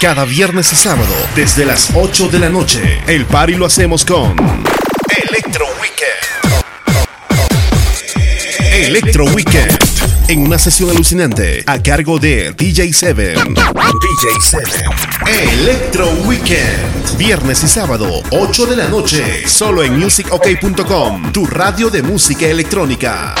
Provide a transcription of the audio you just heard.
Cada viernes y sábado, desde las 8 de la noche, el party lo hacemos con Electro Weekend. Electro Weekend. En una sesión alucinante a cargo de DJ7. DJ7. Electro Weekend. Viernes y sábado, 8 de la noche. Solo en musicok.com. Tu radio de música electrónica.